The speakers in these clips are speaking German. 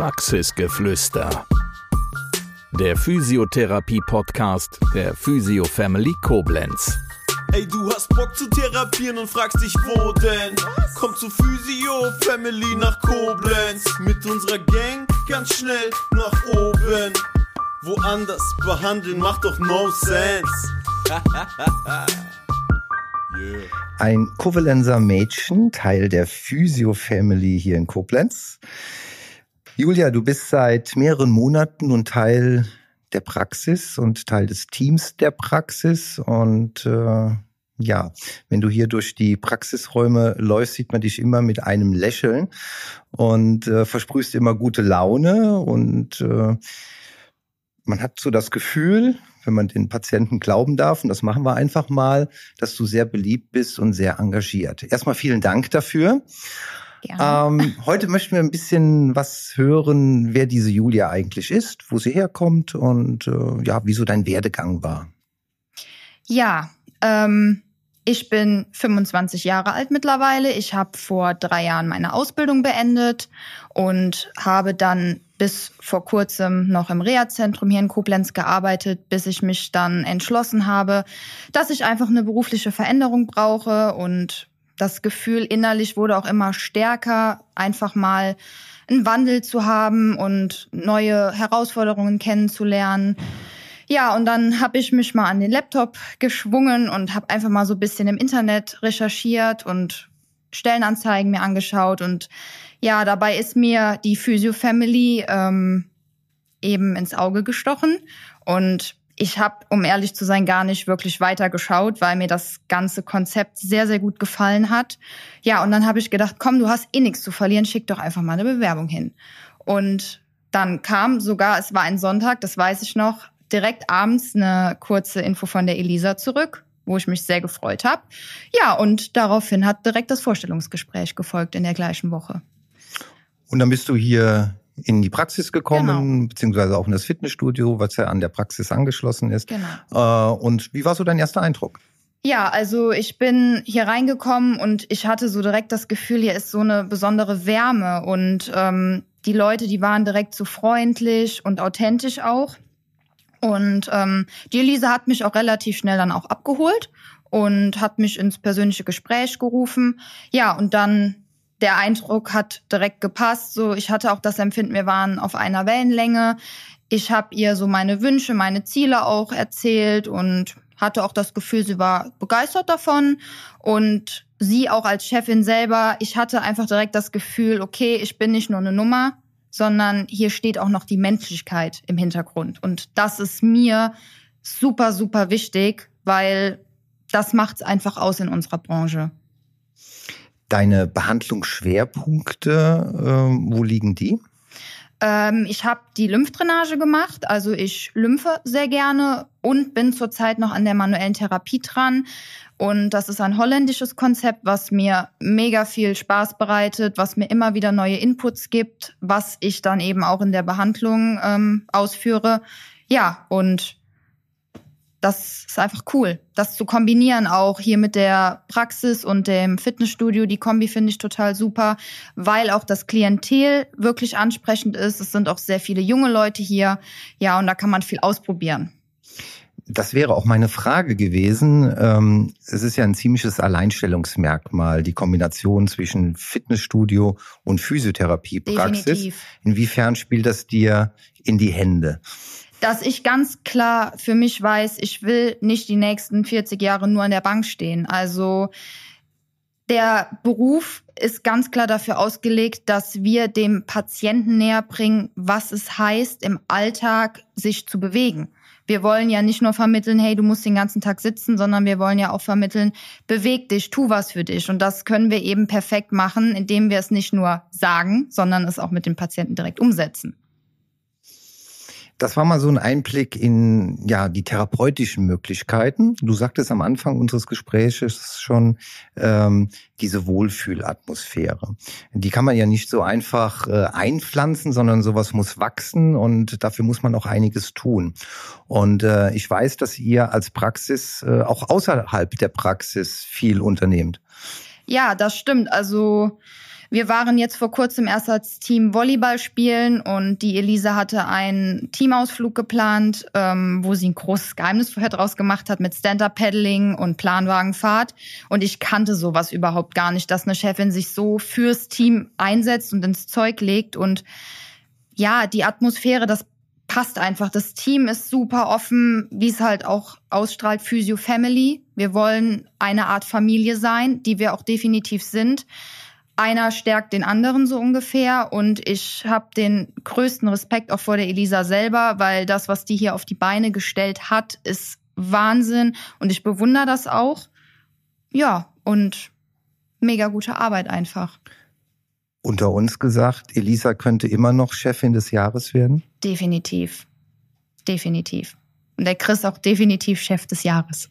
Praxisgeflüster. Der Physiotherapie-Podcast der Physio Family Koblenz. Ey, du hast Bock zu therapieren und fragst dich, wo denn? Komm zu Physio Family nach Koblenz. Mit unserer Gang ganz schnell nach oben. Woanders behandeln macht doch no sense. yeah. Ein Kovalenser Mädchen, Teil der Physio Family hier in Koblenz. Julia, du bist seit mehreren Monaten nun Teil der Praxis und Teil des Teams der Praxis. Und äh, ja, wenn du hier durch die Praxisräume läufst, sieht man dich immer mit einem Lächeln und äh, versprühst immer gute Laune. Und äh, man hat so das Gefühl, wenn man den Patienten glauben darf, und das machen wir einfach mal, dass du sehr beliebt bist und sehr engagiert. Erstmal vielen Dank dafür. Ähm, heute möchten wir ein bisschen was hören, wer diese Julia eigentlich ist, wo sie herkommt und äh, ja, wieso dein Werdegang war. Ja, ähm, ich bin 25 Jahre alt mittlerweile. Ich habe vor drei Jahren meine Ausbildung beendet und habe dann bis vor kurzem noch im Reha-Zentrum hier in Koblenz gearbeitet, bis ich mich dann entschlossen habe, dass ich einfach eine berufliche Veränderung brauche und das Gefühl innerlich wurde auch immer stärker, einfach mal einen Wandel zu haben und neue Herausforderungen kennenzulernen. Ja, und dann habe ich mich mal an den Laptop geschwungen und habe einfach mal so ein bisschen im Internet recherchiert und Stellenanzeigen mir angeschaut. Und ja, dabei ist mir die Physio Family ähm, eben ins Auge gestochen. Und ich habe, um ehrlich zu sein, gar nicht wirklich weiter geschaut, weil mir das ganze Konzept sehr, sehr gut gefallen hat. Ja, und dann habe ich gedacht, komm, du hast eh nichts zu verlieren, schick doch einfach mal eine Bewerbung hin. Und dann kam sogar, es war ein Sonntag, das weiß ich noch, direkt abends eine kurze Info von der Elisa zurück, wo ich mich sehr gefreut habe. Ja, und daraufhin hat direkt das Vorstellungsgespräch gefolgt in der gleichen Woche. Und dann bist du hier in die Praxis gekommen, genau. beziehungsweise auch in das Fitnessstudio, was ja an der Praxis angeschlossen ist. Genau. Äh, und wie war so dein erster Eindruck? Ja, also ich bin hier reingekommen und ich hatte so direkt das Gefühl, hier ist so eine besondere Wärme und ähm, die Leute, die waren direkt so freundlich und authentisch auch. Und ähm, die Elise hat mich auch relativ schnell dann auch abgeholt und hat mich ins persönliche Gespräch gerufen. Ja, und dann der Eindruck hat direkt gepasst. So, ich hatte auch das Empfinden, wir waren auf einer Wellenlänge. Ich habe ihr so meine Wünsche, meine Ziele auch erzählt und hatte auch das Gefühl, sie war begeistert davon und sie auch als Chefin selber. Ich hatte einfach direkt das Gefühl, okay, ich bin nicht nur eine Nummer, sondern hier steht auch noch die Menschlichkeit im Hintergrund und das ist mir super super wichtig, weil das macht's einfach aus in unserer Branche. Deine Behandlungsschwerpunkte, äh, wo liegen die? Ähm, ich habe die Lymphdrainage gemacht, also ich lymphe sehr gerne und bin zurzeit noch an der manuellen Therapie dran. Und das ist ein holländisches Konzept, was mir mega viel Spaß bereitet, was mir immer wieder neue Inputs gibt, was ich dann eben auch in der Behandlung ähm, ausführe. Ja, und das ist einfach cool, das zu kombinieren auch hier mit der Praxis und dem Fitnessstudio. Die Kombi finde ich total super, weil auch das Klientel wirklich ansprechend ist. Es sind auch sehr viele junge Leute hier. Ja, und da kann man viel ausprobieren. Das wäre auch meine Frage gewesen. Ähm, es ist ja ein ziemliches Alleinstellungsmerkmal, die Kombination zwischen Fitnessstudio und Physiotherapiepraxis. Definitiv. Inwiefern spielt das dir in die Hände? Dass ich ganz klar für mich weiß, ich will nicht die nächsten 40 Jahre nur an der Bank stehen. Also der Beruf ist ganz klar dafür ausgelegt, dass wir dem Patienten näher bringen, was es heißt, im Alltag sich zu bewegen. Wir wollen ja nicht nur vermitteln, hey, du musst den ganzen Tag sitzen, sondern wir wollen ja auch vermitteln, beweg dich, tu was für dich. Und das können wir eben perfekt machen, indem wir es nicht nur sagen, sondern es auch mit den Patienten direkt umsetzen. Das war mal so ein Einblick in ja die therapeutischen Möglichkeiten. Du sagtest am Anfang unseres Gespräches schon ähm, diese Wohlfühlatmosphäre. Die kann man ja nicht so einfach äh, einpflanzen, sondern sowas muss wachsen und dafür muss man auch einiges tun. Und äh, ich weiß, dass ihr als Praxis äh, auch außerhalb der Praxis viel unternehmt. Ja, das stimmt. Also Wir waren jetzt vor kurzem erst als Team Volleyball spielen und die Elisa hatte einen Teamausflug geplant, ähm, wo sie ein großes Geheimnis vorher draus gemacht hat mit Stand-Up-Paddling und Planwagenfahrt. Und ich kannte sowas überhaupt gar nicht, dass eine Chefin sich so fürs Team einsetzt und ins Zeug legt. Und ja, die Atmosphäre, das passt einfach. Das Team ist super offen, wie es halt auch ausstrahlt, Physio Family. Wir wollen eine Art Familie sein, die wir auch definitiv sind einer stärkt den anderen so ungefähr und ich habe den größten Respekt auch vor der Elisa selber, weil das, was die hier auf die Beine gestellt hat, ist Wahnsinn und ich bewundere das auch. Ja, und mega gute Arbeit einfach. Unter uns gesagt, Elisa könnte immer noch Chefin des Jahres werden? Definitiv. Definitiv. Und der Chris auch definitiv Chef des Jahres.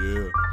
Yeah.